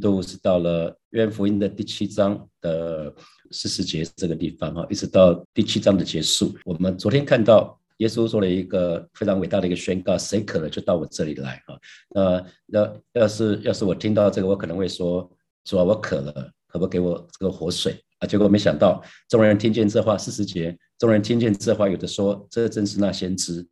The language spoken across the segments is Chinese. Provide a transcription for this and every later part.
度是到了约福音的第七章的四十节这个地方哈，一直到第七章的结束。我们昨天看到耶稣做了一个非常伟大的一个宣告：谁渴了就到我这里来哈。那要要是要是我听到这个，我可能会说：主啊，我渴了，可不可以给我这个活水啊？结果没想到众人听见这话，四十节，众人听见这话，有的说这正是那先知，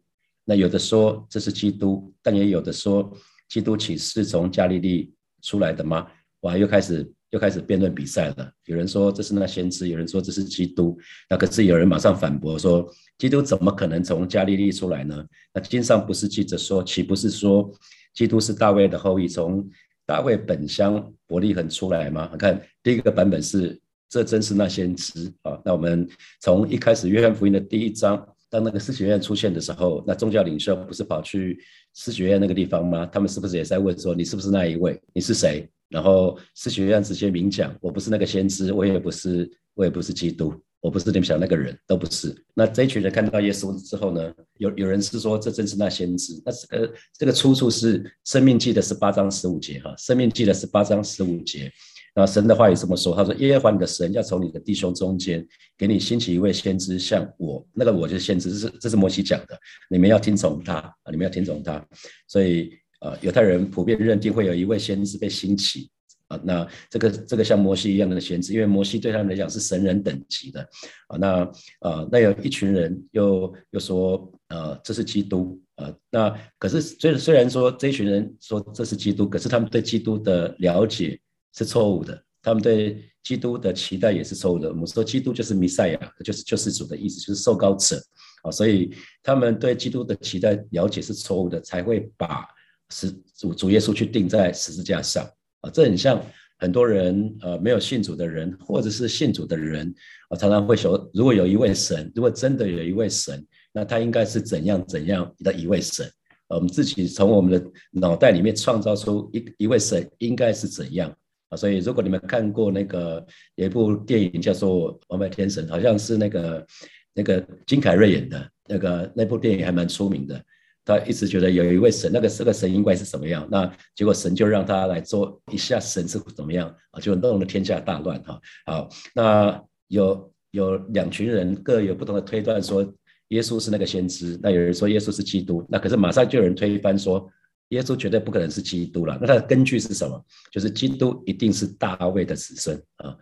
那有的说这是基督，但也有的说基督岂是从加利利？出来的吗？哇，又开始又开始辩论比赛了。有人说这是那先知，有人说这是基督。那可是有人马上反驳说，基督怎么可能从加利利出来呢？那经上不是记着说，岂不是说基督是大卫的后裔，从大卫本乡伯利恒出来吗？你看第一个版本是，这真是那先知啊。那我们从一开始约翰福音的第一章。当那个司学院出现的时候，那宗教领袖不是跑去司学院那个地方吗？他们是不是也在问说：“你是不是那一位？你是谁？”然后司学院直接明讲：“我不是那个先知，我也不是，我也不是基督，我不是你们想那个人，都不是。”那这一群人看到耶稣之后呢？有有人是说这正是那先知。那这个这个出处是《生命记》的十八章十五节哈，《生命记》的十八章十五节。那神的话也这么说，他说：“耶和华你的神要从你的弟兄中间给你兴起一位先知，像我，那个我就是先知，这是这是摩西讲的，你们要听从他，你们要听从他。所以呃，犹太人普遍认定会有一位先知被兴起啊，那这个这个像摩西一样的先知，因为摩西对他们来讲是神人等级的啊。那呃，那有一群人又又说呃，这是基督啊。那可是虽虽然说这一群人说这是基督，可是他们对基督的了解。是错误的，他们对基督的期待也是错误的。我们说基督就是弥赛亚，就是救世主的意思，就是受膏者啊，所以他们对基督的期待了解是错误的，才会把十主主耶稣去钉在十字架上啊。这很像很多人呃没有信主的人，或者是信主的人啊，常常会说，如果有一位神，如果真的有一位神，那他应该是怎样怎样的一位神？我们自己从我们的脑袋里面创造出一一位神应该是怎样？啊，所以如果你们看过那个有一部电影叫做《王牌天神》，好像是那个那个金凯瑞演的那个那部电影还蛮出名的。他一直觉得有一位神，那个这个神应该是什么样？那结果神就让他来做一下神是怎么样啊？就弄得天下大乱哈。好，那有有两群人各有不同的推断，说耶稣是那个先知，那有人说耶稣是基督，那可是马上就有人推翻说。耶稣绝对不可能是基督了，那他的根据是什么？就是基督一定是大卫的子孙啊。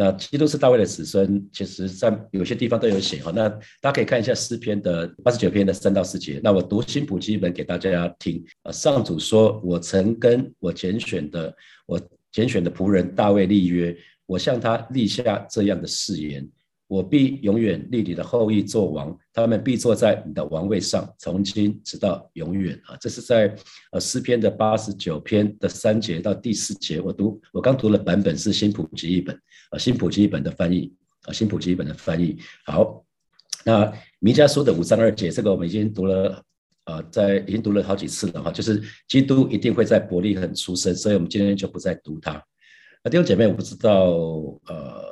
那基督是大卫的子孙，其实在有些地方都有写哈。那大家可以看一下诗篇的八十九篇的三到四节。那我读新普基本给大家听啊。上主说：“我曾跟我拣选的我拣选的仆人大卫立约，我向他立下这样的誓言。”我必永远立你的后裔做王，他们必坐在你的王位上，从今直到永远啊！这是在呃诗篇的八十九篇的三节到第四节。我读我刚读的版本是新普及一本啊，新普及一本的翻译啊，新普及一本的翻译。好，那弥迦书的五章二节，这个我们已经读了啊，在已经读了好几次了哈，就是基督一定会在伯利恒出生，所以我们今天就不再读它。那弟兄姐妹，我不知道呃，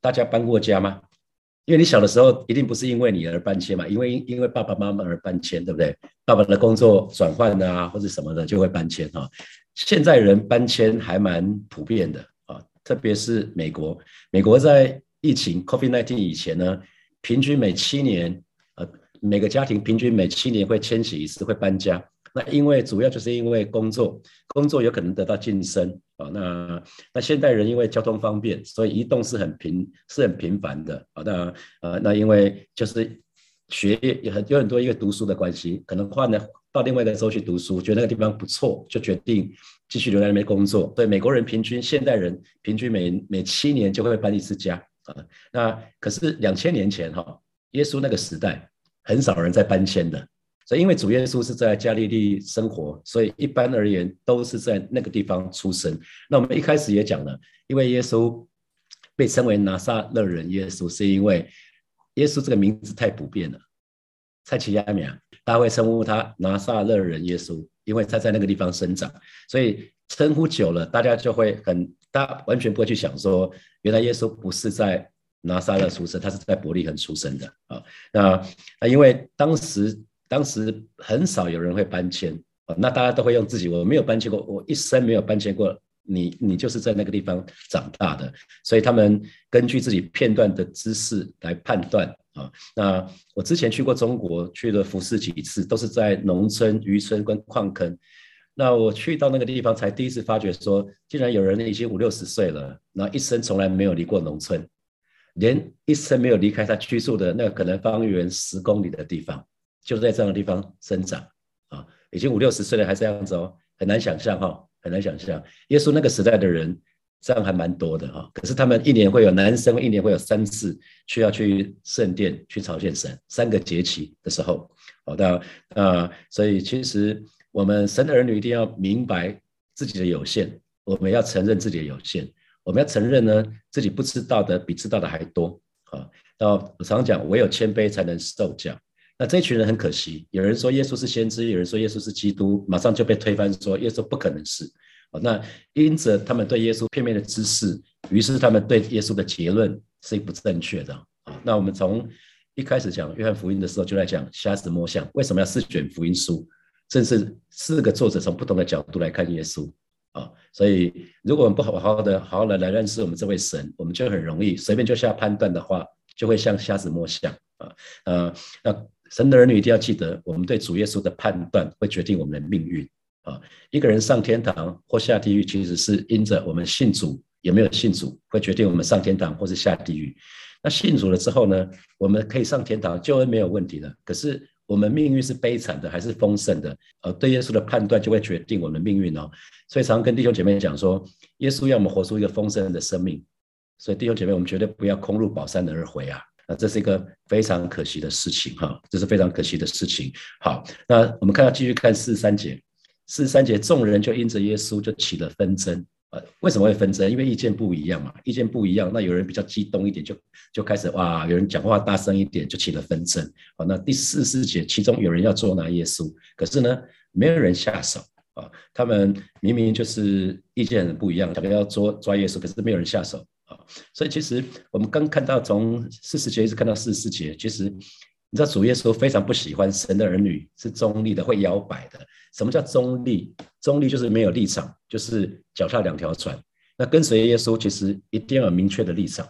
大家搬过家吗？因为你小的时候一定不是因为你而搬迁嘛，因为因为爸爸妈妈而搬迁，对不对？爸爸的工作转换啊，或者什么的就会搬迁哈。现在人搬迁还蛮普遍的啊，特别是美国。美国在疫情 COVID-19 以前呢，平均每七年，呃，每个家庭平均每七年会迁徙一次，会搬家。那因为主要就是因为工作，工作有可能得到晋升啊。那那现代人因为交通方便，所以移动是很频是很频繁的啊。那呃那因为就是学业有很有很多因为读书的关系，可能换了到另外一个州去读书，觉得那个地方不错，就决定继续留在那边工作。对美国人平均现代人平均每每七年就会搬一次家啊。那可是两千年前哈，耶稣那个时代很少人在搬迁的。所以，因为主耶稣是在加利利生活，所以一般而言都是在那个地方出生。那我们一开始也讲了，因为耶稣被称为拿撒勒人耶稣，是因为耶稣这个名字太普遍了。蔡奇亚米亚，大家会称呼他拿撒勒人耶稣，因为他在那个地方生长，所以称呼久了，大家就会很，大完全不会去想说，原来耶稣不是在拿撒勒出生，他是在伯利恒出生的啊。那那因为当时。当时很少有人会搬迁啊，那大家都会用自己。我没有搬迁过，我一生没有搬迁过你你就是在那个地方长大的，所以他们根据自己片段的知识来判断啊。那我之前去过中国，去了服侍几次，都是在农村、渔村跟矿坑。那我去到那个地方，才第一次发觉说，竟然有人已经五六十岁了，那一生从来没有离过农村，连一生没有离开他居住的那可能方圆十公里的地方，就在这样的地方生长啊，已经五六十岁了还这样子哦，很难想象哈。很难想象，耶稣那个时代的人这样还蛮多的哈。可是他们一年会有男生一年会有三次需要去圣殿去朝见神，三个节期的时候，好的啊。所以其实我们神的儿女一定要明白自己的有限，我们要承认自己的有限，我们要承认呢自己不知道的比知道的还多啊。那我常讲，唯有谦卑才能受教。那这群人很可惜，有人说耶稣是先知，有人说耶稣是基督，马上就被推翻，说耶稣不可能是。那因此他们对耶稣片面的知识，于是他们对耶稣的结论是不正确的。啊，那我们从一开始讲约翰福音的时候，就在讲瞎子摸象，为什么要四卷福音书？正是四个作者从不同的角度来看耶稣。啊，所以如果我们不好好的好好的来认识我们这位神，我们就很容易随便就下判断的话，就会像瞎子摸象。啊，呃，那。神的儿女一定要记得，我们对主耶稣的判断会决定我们的命运啊！一个人上天堂或下地狱，其实是因着我们信主有没有信主，会决定我们上天堂或是下地狱。那信主了之后呢，我们可以上天堂，救恩没有问题的。可是我们命运是悲惨的还是丰盛的？呃，对耶稣的判断就会决定我们的命运哦。所以常跟弟兄姐妹讲说，耶稣要我们活出一个丰盛的生命。所以弟兄姐妹，我们绝对不要空入宝山而回啊！那这是一个非常可惜的事情哈，这是非常可惜的事情。好，那我们看到继续看四十三节，四十三节众人就因着耶稣就起了纷争啊？为什么会纷争？因为意见不一样嘛，意见不一样，那有人比较激动一点，就就开始哇，有人讲话大声一点，就起了纷争。好，那第四四节，其中有人要捉拿耶稣，可是呢，没有人下手啊。他们明明就是意见很不一样，想要捉抓耶稣，可是没有人下手。所以其实我们刚看到从四十节一直看到四十四节，其实你知道主耶稣非常不喜欢神的儿女是中立的，会摇摆的。什么叫中立？中立就是没有立场，就是脚踏两条船。那跟随耶稣其实一定要有明确的立场，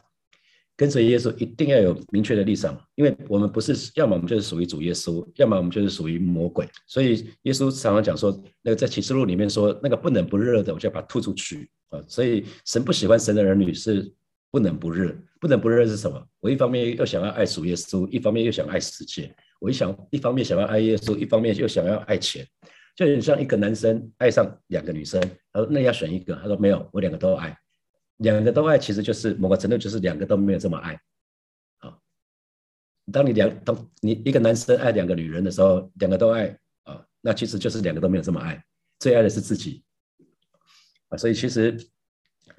跟随耶稣一定要有明确的立场，因为我们不是要么我们就是属于主耶稣，要么我们就是属于魔鬼。所以耶稣常常讲说，那个在启示录里面说，那个不冷不热的，我就要把它吐出去。啊，所以神不喜欢神的儿女是不能不热，不能不热是什么？我一方面又想要爱主耶稣，一方面又想爱世界。我一想，一方面想要爱耶稣，一方面又想要爱钱，就很像一个男生爱上两个女生，他说那要选一个，他说没有，我两个都爱，两个都爱，其实就是某个程度就是两个都没有这么爱。好，当你两当你一个男生爱两个女人的时候，两个都爱啊，那其实就是两个都没有这么爱，最爱的是自己。啊，所以其实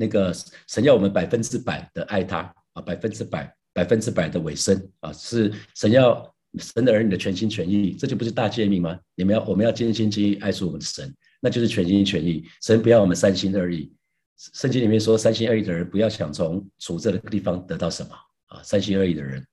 那个神要我们百分之百的爱他啊，百分之百、百分之百的委身啊，是神要神的儿女的全心全意，这就不是大诫命吗？你们要我们要尽心尽意爱出我们的神，那就是全心全意。神不要我们三心二意。圣经里面说，三心二意的人不要想从处这个地方得到什么啊，三心二意的人。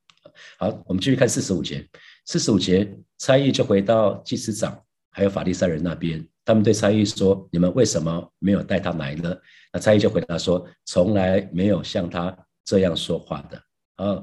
好，我们继续看四十五节，四十五节差役就回到祭司长还有法利赛人那边。他们对差役说：“你们为什么没有带他来呢？”那差役就回答说：“从来没有像他这样说话的。”啊，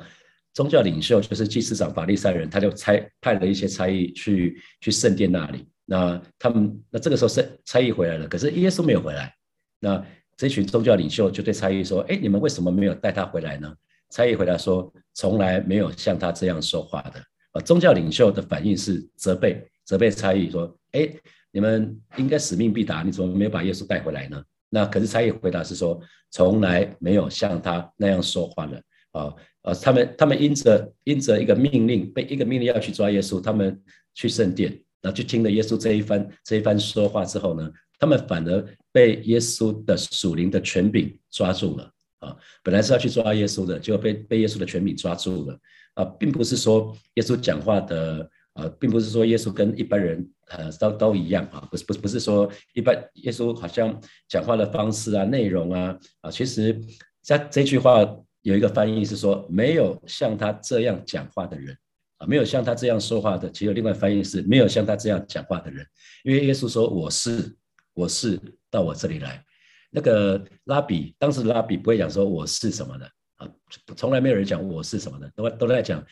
宗教领袖就是祭司长法利赛人，他就差派了一些差役去去圣殿那里。那他们那这个时候是差役回来了，可是耶稣没有回来。那这群宗教领袖就对差役说：“哎，你们为什么没有带他回来呢？”差役回答说：“从来没有像他这样说话的。”啊，宗教领袖的反应是责备，责备差役说：“哎。”你们应该使命必达，你怎么没有把耶稣带回来呢？那可是差役回答是说，从来没有像他那样说话的啊啊！他们他们因着因着一个命令，被一个命令要去抓耶稣，他们去圣殿，然后去听了耶稣这一番这一番说话之后呢，他们反而被耶稣的属灵的权柄抓住了啊！本来是要去抓耶稣的，结果被被耶稣的权柄抓住了啊，并不是说耶稣讲话的。啊，并不是说耶稣跟一般人呃都都一样啊，不是不是不是说一般耶稣好像讲话的方式啊、内容啊啊，其实在这句话有一个翻译是说没有像他这样讲话的人啊，没有像他这样说话的，其实另外翻译是没有像他这样讲话的人，因为耶稣说我是我是到我这里来，那个拉比，当时拉比不会讲说我是什么的啊，从来没有人讲我是什么的，都都在讲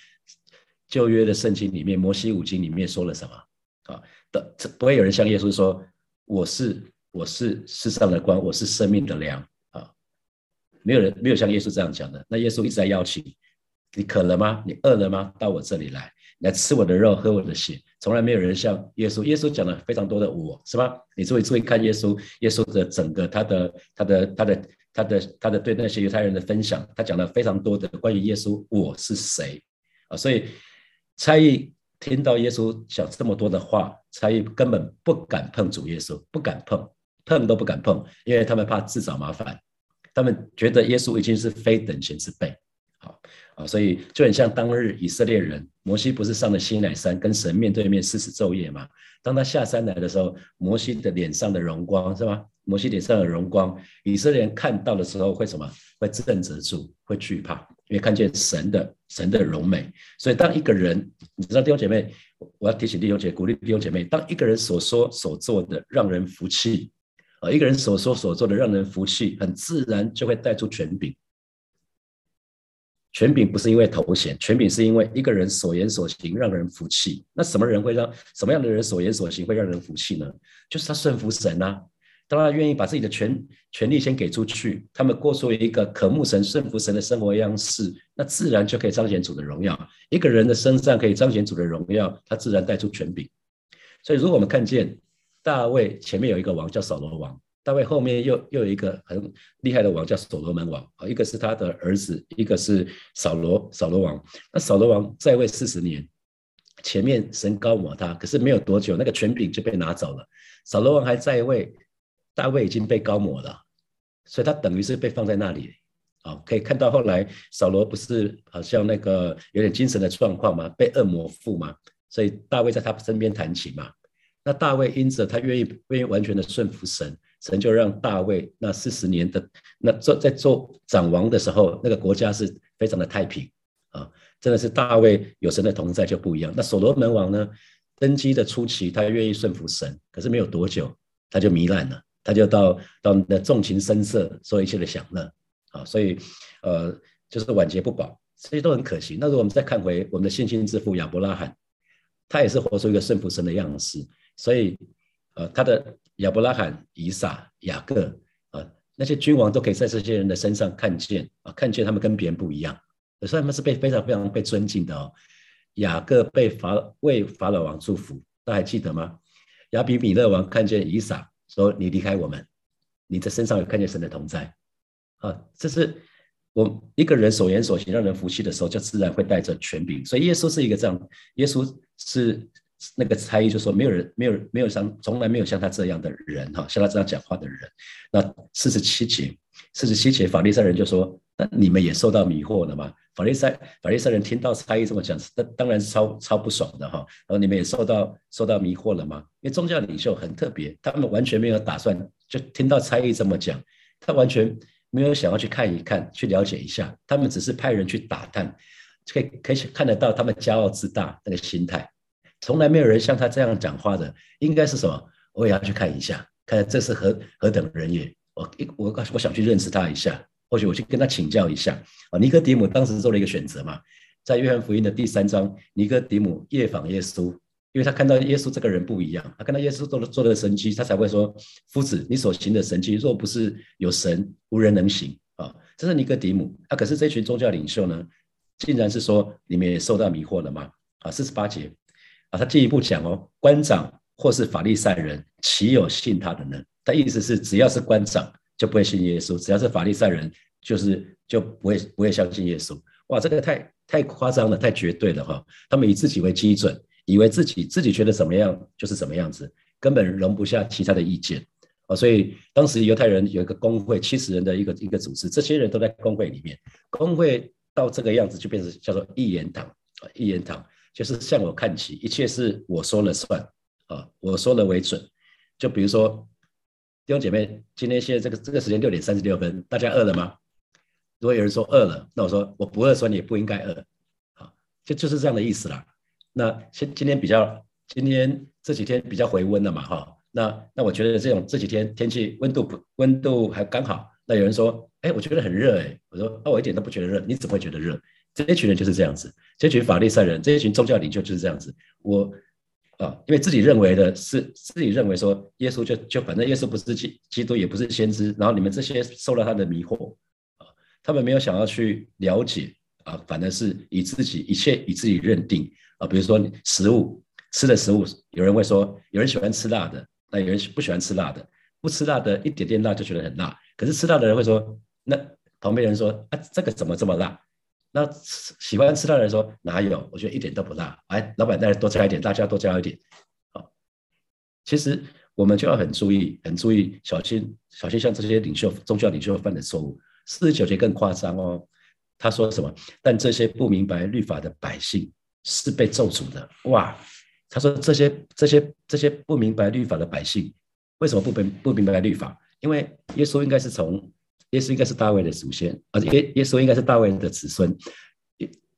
旧约的圣经里面，摩西五经里面说了什么啊？的不会有人像耶稣说我是我是世上的光，我是生命的粮啊，没有人没有像耶稣这样讲的。那耶稣一直在邀请你渴了吗？你饿了吗？到我这里来。来吃我的肉，喝我的血，从来没有人像耶稣。耶稣讲了非常多的我，是吧？你注意注意看耶稣，耶稣的整个他的他的他的他的他的对那些犹太人的分享，他讲了非常多的关于耶稣我是谁啊。所以差役听到耶稣讲这么多的话，差役根本不敢碰主耶稣，不敢碰，碰都不敢碰，因为他们怕自找麻烦，他们觉得耶稣已经是非等闲之辈。好啊，所以就很像当日以色列人，摩西不是上了西乃山跟神面对面四十昼夜吗？当他下山来的时候，摩西的脸上的荣光是吧？摩西脸上的荣光，以色列人看到的时候会什么？会震慑住，会惧怕，因为看见神的神的荣美。所以当一个人，你知道弟兄姐妹，我要提醒弟兄姐，鼓励弟兄姐妹，当一个人所说所做的让人服气，啊，一个人所说所做的让人服气，很自然就会带出权柄。权柄不是因为头衔，权柄是因为一个人所言所行让人服气。那什么人会让什么样的人所言所行会让人服气呢？就是他顺服神啊，当他愿意把自己的权权利先给出去，他们过出一个渴慕神、顺服神的生活样式，那自然就可以彰显主的荣耀。一个人的身上可以彰显主的荣耀，他自然带出权柄。所以，如果我们看见大卫前面有一个王叫扫罗王。大卫后面又又有一个很厉害的王叫所罗门王啊，一个是他的儿子，一个是扫罗扫罗王。那扫罗王在位四十年，前面神高抹他，可是没有多久，那个权柄就被拿走了。扫罗王还在位，大卫已经被高抹了，所以他等于是被放在那里啊。可以看到后来扫罗不是好像那个有点精神的状况嘛，被恶魔附嘛，所以大卫在他身边弹琴嘛。那大卫因着他愿意愿意完全的顺服神。神就让大卫那四十年的那做在做长王的时候，那个国家是非常的太平啊，真的是大卫有神的同在就不一样。那所罗门王呢，登基的初期他愿意顺服神，可是没有多久他就糜烂了，他就到到那纵情声色，说一切的享乐啊，所以呃就是晚节不保，这些都很可惜。那如果我们再看回我们的信心之父亚伯拉罕，他也是活出一个顺服神的样式，所以呃他的。亚伯拉罕、以撒、雅各啊，那些君王都可以在这些人的身上看见啊，看见他们跟别人不一样，所以他们是被非常非常被尊敬的哦。雅各被法为法老王祝福，大家还记得吗？亚比米勒王看见以撒说：“你离开我们，你的身上有看见神的同在啊。”这是我一个人所言所行让人服气的时候，就自然会带着权柄。所以耶稣是一个这样，耶稣是。那个差异就说没有人，没有没有像从来没有像他这样的人哈，像他这样讲话的人。那四十七节，四十七节，法利赛人就说：那你们也受到迷惑了吗？法利赛法利赛人听到差异这么讲，那当然是超超不爽的哈。然后你们也受到受到迷惑了吗？因为宗教领袖很特别，他们完全没有打算，就听到差异这么讲，他完全没有想要去看一看，去了解一下，他们只是派人去打探，可以可以看得到他们骄傲自大那个心态。从来没有人像他这样讲话的，应该是什么？我也要去看一下，看这是何何等人也。我一我我想去认识他一下，或许我去跟他请教一下。啊，尼哥底姆当时做了一个选择嘛，在约翰福音的第三章，尼哥底姆夜访耶稣，因为他看到耶稣这个人不一样，他看到耶稣做了做的神迹，他才会说：夫子，你所行的神迹，若不是有神，无人能行。啊，这是尼哥底姆。啊，可是这群宗教领袖呢，竟然是说：你们也受到迷惑了吗？啊，四十八节。啊，他进一步讲哦，官长或是法利赛人，岂有信他的呢？他意思是，只要是官长就不会信耶稣，只要是法利赛人，就是就不会不会相信耶稣。哇，这个太太夸张了，太绝对了哈！他们以自己为基准，以为自己自己觉得怎么样就是怎么样子，根本容不下其他的意见啊。所以当时犹太人有一个工会，七十人的一个一个组织，这些人都在工会里面。工会到这个样子，就变成叫做一言堂啊，一言堂。就是向我看齐，一切是我说了算啊，我说了为准。就比如说弟兄姐妹，今天现在这个这个时间六点三十六分，大家饿了吗？如果有人说饿了，那我说我不饿，说你也不应该饿，好，就就是这样的意思啦。那现今天比较，今天这几天比较回温了嘛，哈，那那我觉得这种这几天天气温度不温度还刚好。那有人说，哎，我觉得很热哎。我说，那我一点都不觉得热，你怎么会觉得热？这一群人就是这样子，这群法利赛人，这一群宗教领袖就是这样子。我啊，因为自己认为的是自己认为说，耶稣就就反正耶稣不是基基督，也不是先知，然后你们这些受了他的迷惑啊，他们没有想要去了解啊，反而是以自己一切以自己认定啊，比如说食物吃的食物，有人会说，有人喜欢吃辣的，那有人不喜欢吃辣的，不吃辣的一点点辣就觉得很辣。可是吃辣的人会说，那旁边人说啊，这个怎么这么辣？那喜欢吃辣的人说哪有？我觉得一点都不辣。哎，老板再多加一点，大家多加一点。好，其实我们就要很注意，很注意，小心小心，像这些领袖、宗教领袖犯的错误。四十九节更夸张哦，他说什么？但这些不明白律法的百姓是被咒诅的。哇，他说这些这些这些不明白律法的百姓，为什么不明不明白律法？因为耶稣应该是从耶稣应该是大卫的祖先，而耶耶稣应该是大卫的子孙。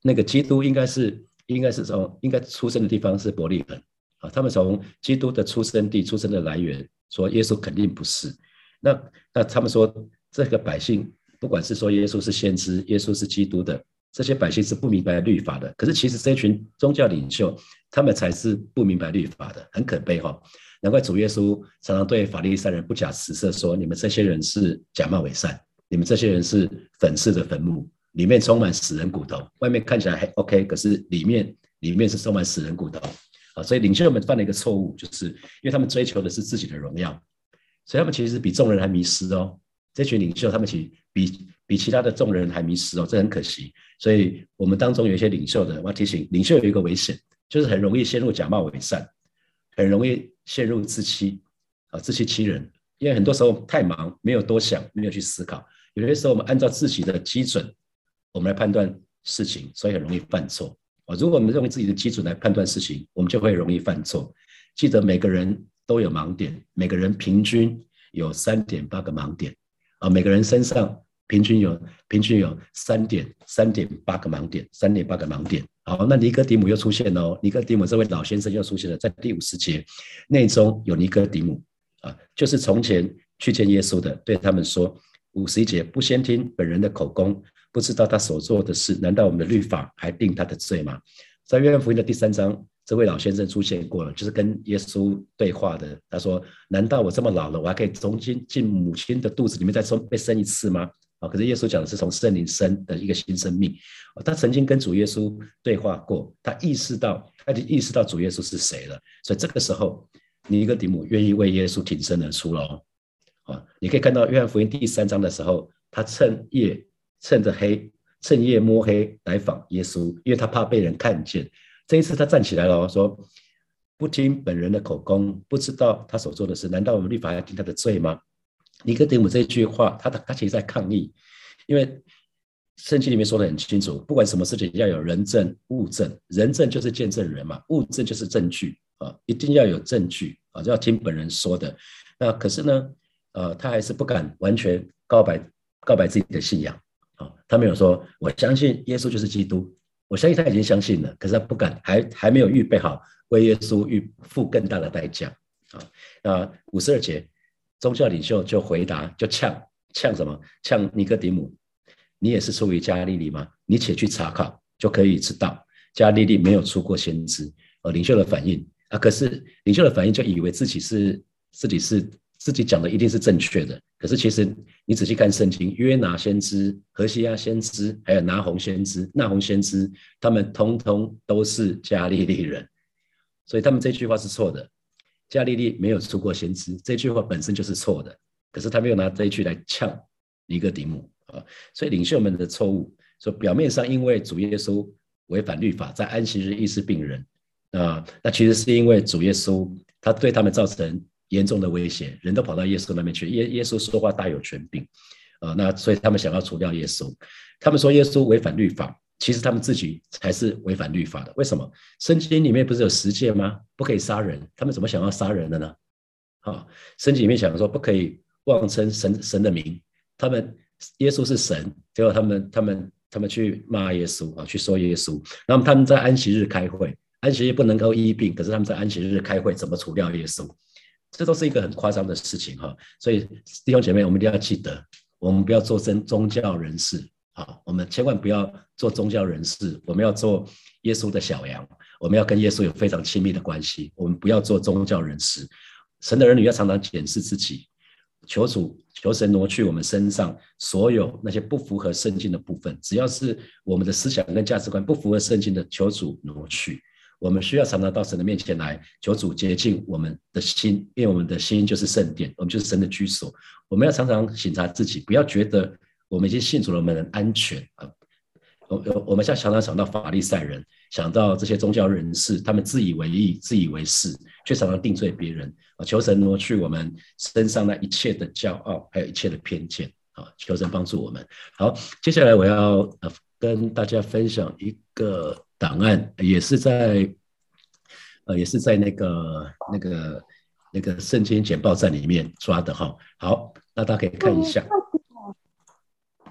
那个基督应该是应该是从应该出生的地方是伯利恒啊。他们从基督的出生地出生的来源说耶稣肯定不是。那那他们说这个百姓不管是说耶稣是先知，耶稣是基督的，这些百姓是不明白律法的。可是其实这群宗教领袖他们才是不明白律法的，很可悲哈。难怪主耶稣常常对法利赛人不假辞色说：“你们这些人是假冒伪善，你们这些人是粉饰的坟墓，里面充满死人骨头，外面看起来还 OK，可是里面里面是充满死人骨头啊！所以领袖们犯了一个错误，就是因为他们追求的是自己的荣耀，所以他们其实比众人还迷失哦。这群领袖他们其实比比其他的众人还迷失哦，这很可惜。所以我们当中有一些领袖的，我要提醒领袖有一个危险，就是很容易陷入假冒伪善，很容易。陷入自欺啊，自欺欺人，因为很多时候太忙，没有多想，没有去思考。有些时候我们按照自己的基准，我们来判断事情，所以很容易犯错啊。如果我们认为自己的基准来判断事情，我们就会容易犯错。记得每个人都有盲点，每个人平均有三点八个盲点啊，每个人身上。平均有平均有三点三点八个盲点，三点八个盲点。好，那尼哥底母又出现了哦。尼哥底母这位老先生又出现了，在第五十节内中有尼哥底母啊，就是从前去见耶稣的，对他们说：五十一节不先听本人的口供，不知道他所做的事，难道我们的律法还定他的罪吗？在约翰福音的第三章，这位老先生出现过了，就是跟耶稣对话的。他说：难道我这么老了，我还可以重新进母亲的肚子里面再生被生一次吗？啊，可是耶稣讲的是从圣灵生的一个新生命，他曾经跟主耶稣对话过，他意识到，他就意识到主耶稣是谁了，所以这个时候，尼哥底母愿意为耶稣挺身而出喽。啊，你可以看到约翰福音第三章的时候，他趁夜趁着黑，趁夜摸黑来访耶稣，因为他怕被人看见。这一次他站起来了，说不听本人的口供，不知道他所做的事，难道我们律法要定他的罪吗？尼哥底母这一句话，他他其实在抗议，因为圣经里面说的很清楚，不管什么事情要有人证物证，人证就是见证人嘛，物证就是证据啊，一定要有证据啊，就要听本人说的。那可是呢，呃，他还是不敢完全告白告白自己的信仰啊，他没有说我相信耶稣就是基督，我相信他已经相信了，可是他不敢，还还没有预备好为耶稣预付更大的代价啊。那五十二节。宗教领袖就回答，就呛呛什么？呛尼哥底姆，你也是出于加利利吗？你且去查考，就可以知道加利利没有出过先知。呃，领袖的反应啊，可是领袖的反应就以为自己是自己是自己讲的一定是正确的。可是其实你仔细看圣经，约拿先知、何西亚先知，还有拿红先知、那红先知，他们通通都是加利利人，所以他们这句话是错的。加利利没有出过先知，这句话本身就是错的。可是他没有拿这一句来呛尼哥底母啊，所以领袖们的错误，说表面上因为主耶稣违反律法，在安息日医治病人啊，那其实是因为主耶稣他对他们造成严重的威胁，人都跑到耶稣那边去，耶耶稣说话大有权柄啊，那所以他们想要除掉耶稣，他们说耶稣违反律法。其实他们自己才是违反律法的。为什么？圣经里面不是有十诫吗？不可以杀人。他们怎么想要杀人的呢？啊，圣经里面讲说不可以妄称神神的名。他们耶稣是神，结果他们他们他们去骂耶稣啊，去说耶稣。那么他们在安息日开会，安息日不能够医病，可是他们在安息日开会怎么除掉耶稣？这都是一个很夸张的事情哈。所以弟兄姐妹，我们一定要记得，我们不要做真宗教人士啊，我们千万不要做宗教人士，我们要做耶稣的小羊，我们要跟耶稣有非常亲密的关系，我们不要做宗教人士。神的儿女要常常检视自己，求主求神挪去我们身上所有那些不符合圣经的部分，只要是我们的思想跟价值观不符合圣经的，求主挪去。我们需要常常到神的面前来，求主洁净我们的心，因为我们的心就是圣殿，我们就是神的居所。我们要常常审查自己，不要觉得我们已经信主了，我们很安全啊。我我我们像常常想到法利赛人，想到这些宗教人士，他们自以为意、自以为是，却常常定罪别人啊。求神挪去我们身上那一切的骄傲，还有一切的偏见啊。求神帮助我们。好，接下来我要呃跟大家分享一个。档案也是在，呃，也是在那个、那个、那个圣经简报站里面抓的哈。好，那大家可以看一下。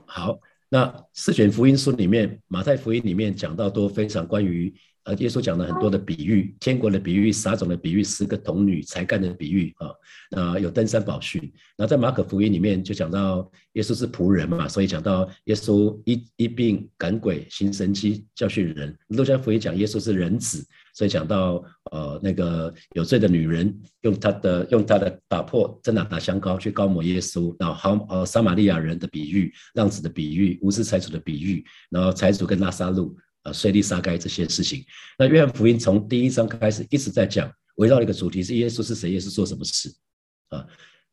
好，那四卷福音书里面，马太福音里面讲到都非常关于。呃，耶稣讲了很多的比喻，天国的比喻，撒种的比喻，十个童女才干的比喻啊。那有登山宝训。那在马可福音里面就讲到耶稣是仆人嘛，所以讲到耶稣医医病赶鬼行神迹教训人。路加福音讲耶稣是人子，所以讲到呃那个有罪的女人用她的用她的打破真拿打香膏去膏抹耶稣，然后好呃撒玛利亚人的比喻，浪子的比喻，无私财主的比喻，然后财主跟拉萨路。啊，税利撒该这些事情，那约翰福音从第一章开始一直在讲，围绕一个主题是耶稣是谁，耶稣做什么事啊？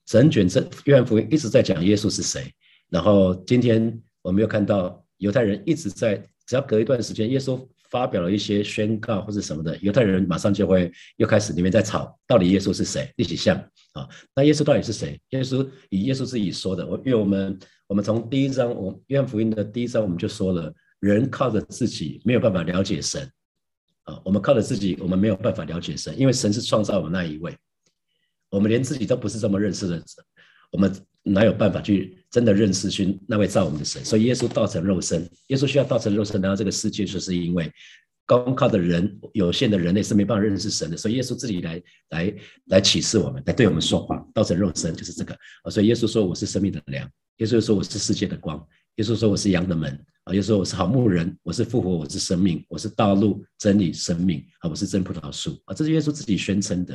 整卷这约翰福音一直在讲耶稣是谁。然后今天我们又看到犹太人一直在，只要隔一段时间，耶稣发表了一些宣告或者什么的，犹太人马上就会又开始里面在吵，到底耶稣是谁？一起像啊，那耶稣到底是谁？耶稣以耶稣自己说的，我因为我们我们从第一章，我约翰福音的第一章我们就说了。人靠着自己没有办法了解神啊，我们靠着自己，我们没有办法了解神，因为神是创造我们那一位，我们连自己都不是这么认识的，我们哪有办法去真的认识去那位造我们的神？所以耶稣道成肉身，耶稣需要道成肉身来到这个世界，就是因为光靠的人有限的人类是没办法认识神的，所以耶稣自己来来来启示我们，来对我们说话，道成肉身就是这个啊。所以耶稣说我是生命的粮，耶稣说我是世界的光，耶稣说我是羊的门。啊，耶稣说我是好牧人，我是复活，我是生命，我是道路、真理、生命啊，我是真葡萄树啊，这是耶稣自己宣称的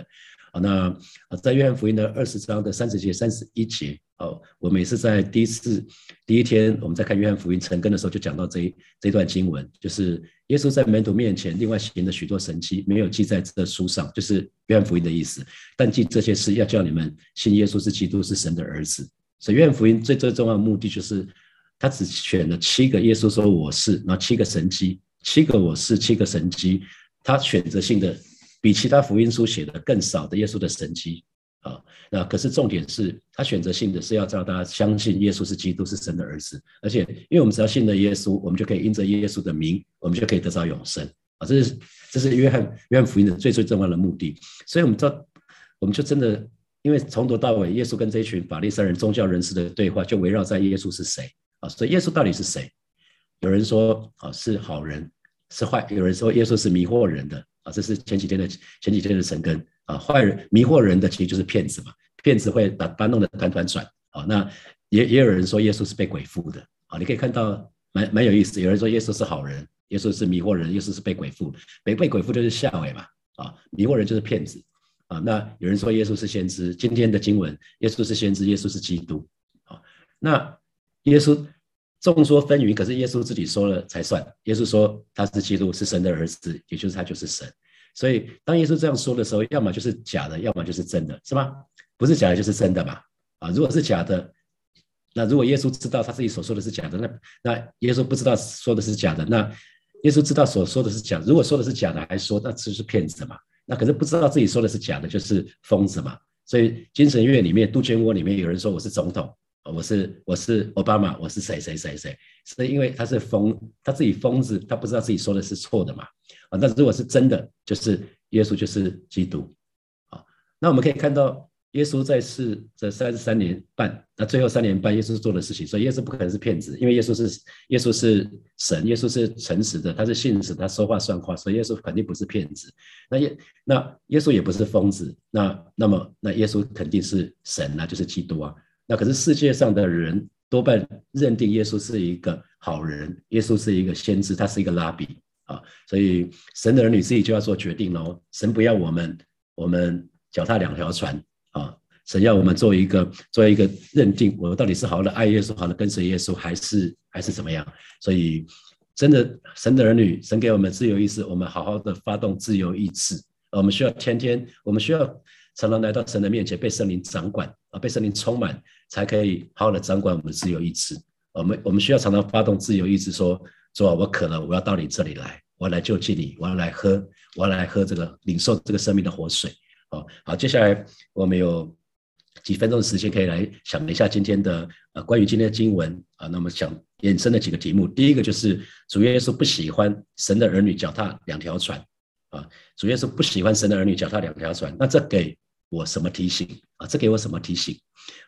啊。那，在约翰福音的二十章的三十节、三十一节，哦，我每次在第一次第一天我们在看约翰福音成根的时候，就讲到这一这段经文，就是耶稣在门徒面前另外行的许多神迹，没有记在这书上，就是约翰福音的意思。但记这些事，要叫你们信耶稣是基督，是神的儿子。所以约翰福音最最重要的目的就是。他只选了七个，耶稣说我是，然后七个神迹，七个我是，七个神迹，他选择性的比其他福音书写的更少的耶稣的神迹啊，那可是重点是他选择性的是要叫大家相信耶稣是基督，是神的儿子，而且因为我们只要信了耶稣，我们就可以因着耶稣的名，我们就可以得到永生啊，这是这是约翰约翰福音的最最重要的目的，所以我们知道，我们就真的因为从头到尾，耶稣跟这群法利赛人宗教人士的对话就围绕在耶稣是谁。啊，所以耶稣到底是谁？有人说啊是好人，是坏；有人说耶稣是迷惑人的啊，这是前几天的前几天的神根啊。坏人迷惑人的其实就是骗子嘛，骗子会把把弄得团团转啊。那也也有人说耶稣是被鬼附的啊。你可以看到蛮蛮有意思，有人说耶稣是好人，耶稣是迷惑人，耶稣是被鬼附，被被鬼附就是下位嘛啊，迷惑人就是骗子啊。那有人说耶稣是先知，今天的经文耶稣是先知，耶稣是基督啊。那耶稣众说纷纭，可是耶稣自己说了才算。耶稣说他是基督，是神的儿子，也就是他就是神。所以当耶稣这样说的时候，要么就是假的，要么就是真的，是吗？不是假的，就是真的嘛。啊，如果是假的，那如果耶稣知道他自己所说的是假的，那那耶稣不知道说的是假的，那耶稣知道所说的是假。如果说的是假的还说，那这是骗子嘛？那可是不知道自己说的是假的，就是疯子嘛。所以精神院里面杜鹃窝里面有人说我是总统。我是我是奥巴马，我是谁谁谁谁？是因为他是疯，他自己疯子，他不知道自己说的是错的嘛？啊，那如果是真的，就是耶稣就是基督。啊，那我们可以看到耶稣在世这三十三年半，那最后三年半耶稣做的事情，所以耶稣不可能是骗子，因为耶稣是耶稣是神，耶稣是诚实的，他是信实，他说话算话，所以耶稣肯定不是骗子。那耶那耶稣也不是疯子，那那么那耶稣肯定是神啊，就是基督啊。那可是世界上的人多半认定耶稣是一个好人，耶稣是一个先知，他是一个拉比啊，所以神的儿女自己就要做决定喽。神不要我们，我们脚踏两条船。啊，神要我们做一个做一个认定，我到底是好的爱耶稣，好的跟随耶稣，还是还是怎么样？所以，真的神的儿女，神给我们自由意志，我们好好的发动自由意志。我们需要天天，我们需要常常来到神的面前，被圣灵掌管啊，被圣灵充满，才可以好好的掌管我们自由意志。我们我们需要常常发动自由意志，说主啊，我渴了，我要到你这里来，我要来救济你，我要来喝，我要来喝这个领受这个生命的活水。好好，接下来我们有几分钟的时间，可以来想一下今天的呃关于今天的经文啊。那么想衍生的几个题目，第一个就是主耶稣不喜欢神的儿女脚踏两条船啊。主耶稣不喜欢神的儿女脚踏两条船，那这给我什么提醒啊？这给我什么提醒？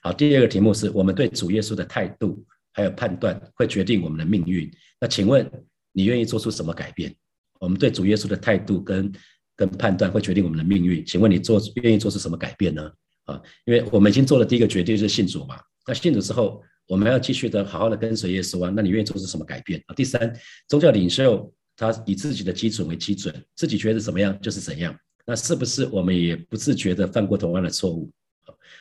好，第二个题目是我们对主耶稣的态度还有判断会决定我们的命运。那请问你愿意做出什么改变？我们对主耶稣的态度跟。跟判断会决定我们的命运，请问你做愿意做出什么改变呢？啊，因为我们已经做了第一个决定，是信主嘛。那信主之后，我们要继续的好好的跟随耶稣啊。那你愿意做出什么改变啊？第三，宗教领袖他以自己的基准为基准，自己觉得怎么样就是怎样。那是不是我们也不自觉的犯过同样的错误？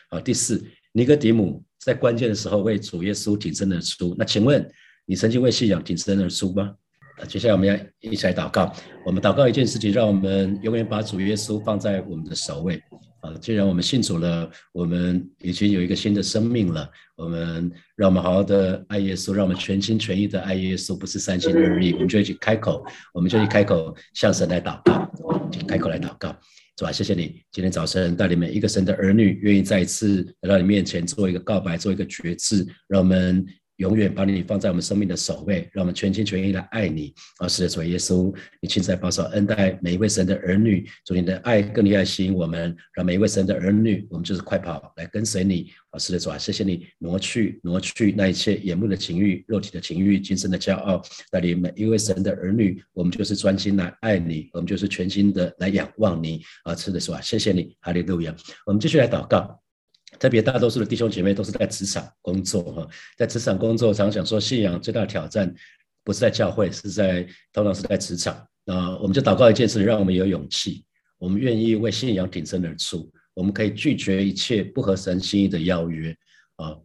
啊，第四，尼哥底母在关键的时候为主耶稣挺身而出。那请问你曾经为信仰挺身而出吗？啊接下来我们要一起来祷告。我们祷告一件事情，让我们永远把主耶稣放在我们的首位。啊，既然我们信主了，我们已经有一个新的生命了。我们让我们好好的爱耶稣，让我们全心全意的爱耶稣，不是三心二意。我们就一起开口，我们就一开口向神来祷告，开口来祷告，是吧？谢谢你今天早晨带领每一个神的儿女，愿意再一次来到你面前做一个告白，做一个决志，让我们。永远把你放在我们生命的首位，让我们全心全意来爱你。啊，是的，主耶稣，你亲自保守恩待每一位神的儿女，主你的爱更厉害吸引我们，让每一位神的儿女，我们就是快跑来跟随你。啊，是的，主啊，谢谢你挪去挪去那一切眼目的情欲、肉体的情欲、今生的骄傲，带领每一位神的儿女，我们就是专心来爱你，我们就是全心的来仰望你。啊，是的，主啊，谢谢你，哈利路亚。我们继续来祷告。特别大多数的弟兄姐妹都是在职场工作哈，在职场工作，常常说信仰最大的挑战不是在教会，是在通常是在职场。那我们就祷告一件事，让我们有勇气，我们愿意为信仰挺身而出，我们可以拒绝一切不合神心意的邀约啊。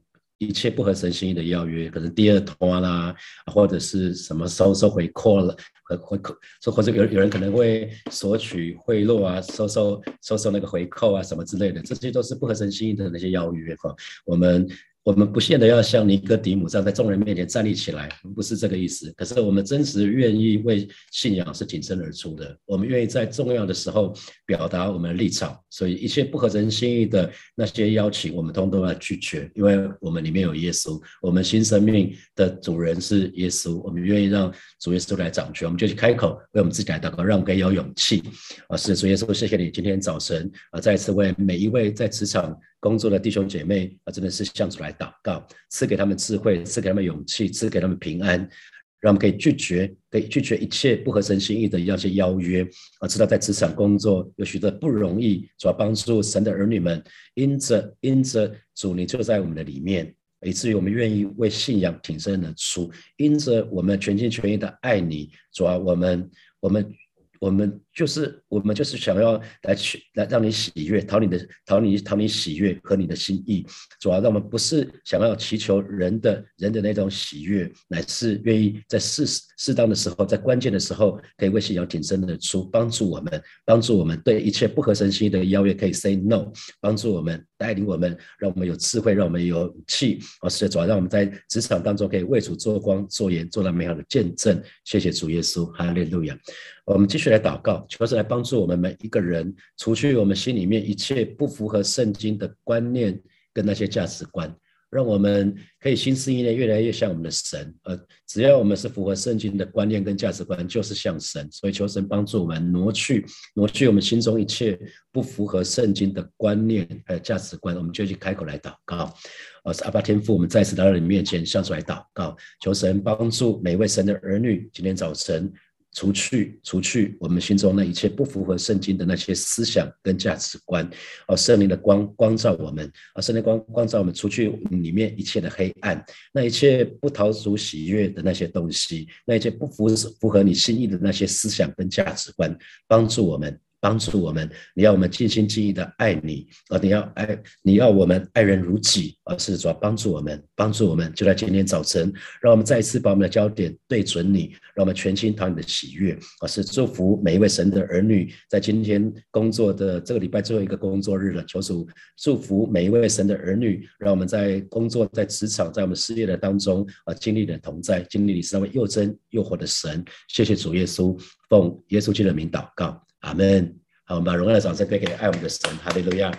一切不合神心意的邀约，可能第二拖啦，或者是什么收收回扣了，回回扣，说或者有有人可能会索取贿赂啊，收收收收那个回扣啊，什么之类的，这些都是不合神心意的那些邀约哈，我们。我们不见得要像尼哥底母这样在众人面前站立起来，不是这个意思。可是我们真实愿意为信仰是挺身而出的，我们愿意在重要的时候表达我们的立场。所以一切不合人心意的那些邀请，我们通通要拒绝，因为我们里面有耶稣，我们新生命的主人是耶稣，我们愿意让主耶稣来掌权，我们就去开口为我们自己来祷告，让我们有勇气。啊，是主耶稣，谢谢你今天早晨啊，再次为每一位在职场。工作的弟兄姐妹啊，真的是向主来祷告，赐给他们智慧，赐给他们勇气，赐给他们平安，让我们可以拒绝，可以拒绝一切不合神心意的一些邀约啊！知道在职场工作有许多不容易，主要帮助神的儿女们，因着因着主，你就在我们的里面，以至于我们愿意为信仰挺身而出，因着我们全心全意的爱你，主要我们我们我们。就是我们就是想要来去来让你喜悦，讨你的讨你讨你喜悦和你的心意，主要让我们不是想要祈求人的人的那种喜悦，乃是愿意在适适当的时候，在关键的时候，可以为信仰挺身而出，帮助我们，帮助我们对一切不合神心意的邀约可以 say no，帮助我们带领我们，让我们有智慧，让我们有勇气，而是主要让我们在职场当中可以为主做光做盐，做到美好的见证。谢谢主耶稣，哈利路亚。我们继续来祷告。求神来帮助我们每一个人，除去我们心里面一切不符合圣经的观念跟那些价值观，让我们可以心思意念越来越像我们的神。呃，只要我们是符合圣经的观念跟价值观，就是像神。所以求神帮助我们挪去挪去我们心中一切不符合圣经的观念还有价值观，我们就去开口来祷告。呃，是阿爸天父，我们再次来到你面前，向主来祷告，求神帮助每位神的儿女，今天早晨。除去除去我们心中那一切不符合圣经的那些思想跟价值观，哦，圣灵的光光照我们，啊，圣灵光光照我们，除去里面一切的黑暗，那一切不逃出喜悦的那些东西，那一切不符符合你心意的那些思想跟价值观，帮助我们。帮助我们，你要我们尽心尽意的爱你啊！你要爱，你要我们爱人如己，而是主要帮助我们，帮助我们。就在今天早晨，让我们再一次把我们的焦点对准你，让我们全心讨你的喜悦。而是祝福每一位神的儿女，在今天工作的这个礼拜最后一个工作日了，求主祝福每一位神的儿女，让我们在工作、在职场、在我们事业的当中啊，经历的同在，经历你是那位又真又活的神。谢谢主耶稣，奉耶稣基督的名祷告。阿门。好，我们把荣耀的掌声归给爱我们的神，哈利路亚。